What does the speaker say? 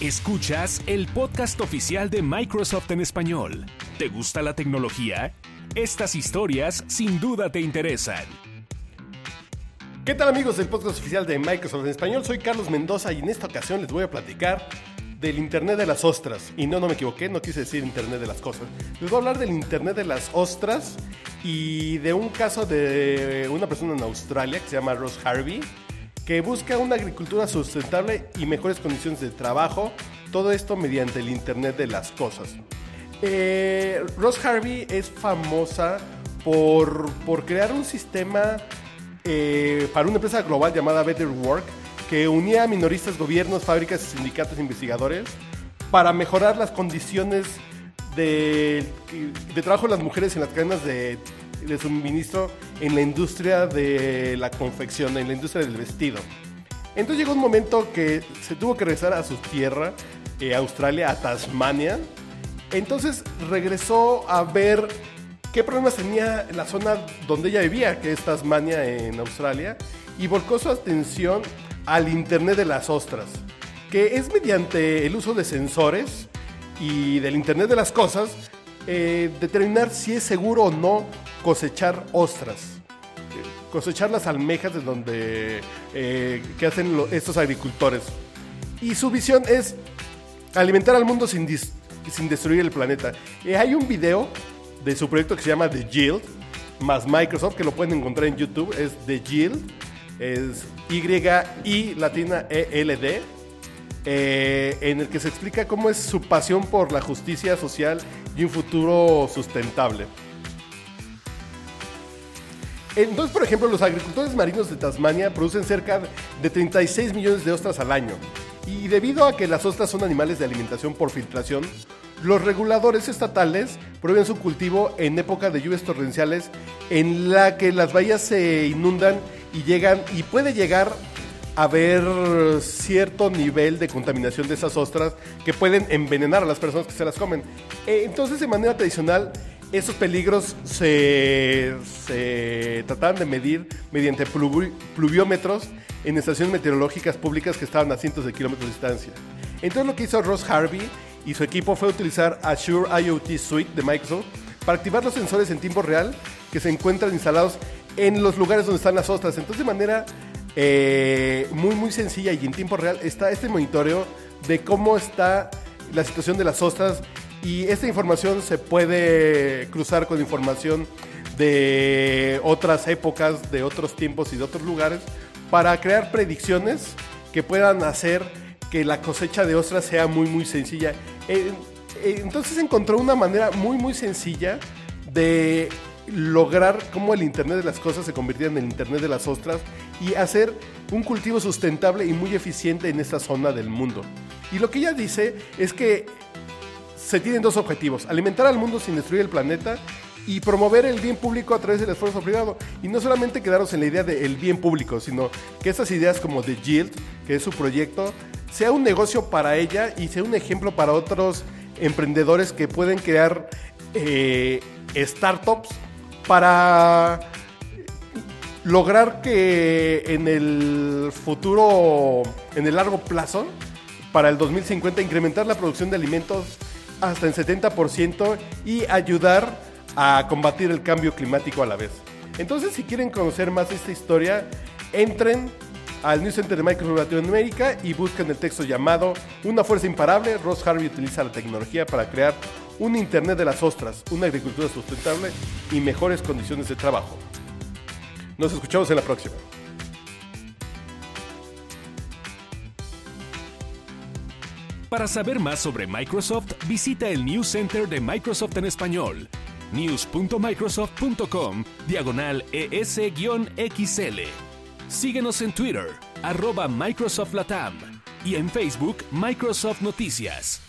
Escuchas el podcast oficial de Microsoft en español. ¿Te gusta la tecnología? Estas historias sin duda te interesan. ¿Qué tal amigos del podcast oficial de Microsoft en español? Soy Carlos Mendoza y en esta ocasión les voy a platicar del Internet de las Ostras. Y no, no me equivoqué, no quise decir Internet de las Cosas. Les voy a hablar del Internet de las Ostras y de un caso de una persona en Australia que se llama Ross Harvey que busca una agricultura sustentable y mejores condiciones de trabajo, todo esto mediante el Internet de las Cosas. Eh, Ross Harvey es famosa por, crear un sistema eh, para una empresa global llamada Better Work que unía a minoristas, gobiernos, fábricas, sindicatos e investigadores para mejorar las condiciones de, de trabajo de las mujeres en las cadenas de de suministro en la industria de la confección, en la industria del vestido. Entonces llegó un momento que se tuvo que regresar a su tierra, eh, Australia, a Tasmania. Entonces regresó a ver qué problemas tenía la zona donde ella vivía, que es Tasmania en Australia, y volcó su atención al Internet de las Ostras, que es mediante el uso de sensores y del Internet de las Cosas, eh, determinar si es seguro o no cosechar ostras, cosechar las almejas de donde eh, que hacen estos agricultores. Y su visión es alimentar al mundo sin, sin destruir el planeta. Eh, hay un video de su proyecto que se llama The Yield, más Microsoft, que lo pueden encontrar en YouTube, es The Yield, es Y-I latina E-L-D, eh, en el que se explica cómo es su pasión por la justicia social y un futuro sustentable. Entonces, por ejemplo, los agricultores marinos de Tasmania producen cerca de 36 millones de ostras al año. Y debido a que las ostras son animales de alimentación por filtración, los reguladores estatales prohíben su cultivo en época de lluvias torrenciales en la que las bahías se inundan y llegan y puede llegar a haber cierto nivel de contaminación de esas ostras que pueden envenenar a las personas que se las comen. Eh, entonces, de manera tradicional, esos peligros se, trataban de medir mediante pluviómetros en estaciones meteorológicas públicas que estaban a cientos de kilómetros de distancia. Entonces lo que hizo Ross Harvey y su equipo fue utilizar Azure IoT Suite de Microsoft para activar los sensores en tiempo real que se encuentran instalados en los lugares donde están las ostras. Entonces de manera eh, muy muy sencilla y en tiempo real está este monitoreo de cómo está la situación de las ostras y esta información se puede cruzar con información de otras épocas, de otros tiempos y de otros lugares para crear predicciones que puedan hacer que la cosecha de ostras sea muy muy sencilla. Eh, eh, entonces encontró una manera muy muy sencilla de lograr cómo el Internet de las cosas se convirtiera en el Internet de las ostras y hacer un cultivo sustentable y muy eficiente en esta zona del mundo. Y lo que ella dice es que se tienen dos objetivos, alimentar al mundo sin destruir el planeta y promover el bien público a través del esfuerzo privado. Y no solamente quedarnos en la idea del bien público, sino que estas ideas como The Yield, que es su proyecto, sea un negocio para ella y sea un ejemplo para otros emprendedores que pueden crear eh, startups para lograr que en el futuro, en el largo plazo, para el 2050, incrementar la producción de alimentos hasta en 70% y ayudar a combatir el cambio climático a la vez. Entonces, si quieren conocer más esta historia, entren al News Center de Microsoft Latinoamérica y busquen el texto llamado Una fuerza imparable. Ross Harvey utiliza la tecnología para crear un Internet de las ostras, una agricultura sustentable y mejores condiciones de trabajo. Nos escuchamos en la próxima. Para saber más sobre Microsoft, visita el News Center de Microsoft en español, news.microsoft.com, diagonal ES-XL. Síguenos en Twitter, arroba Microsoft Latam, y en Facebook, Microsoft Noticias.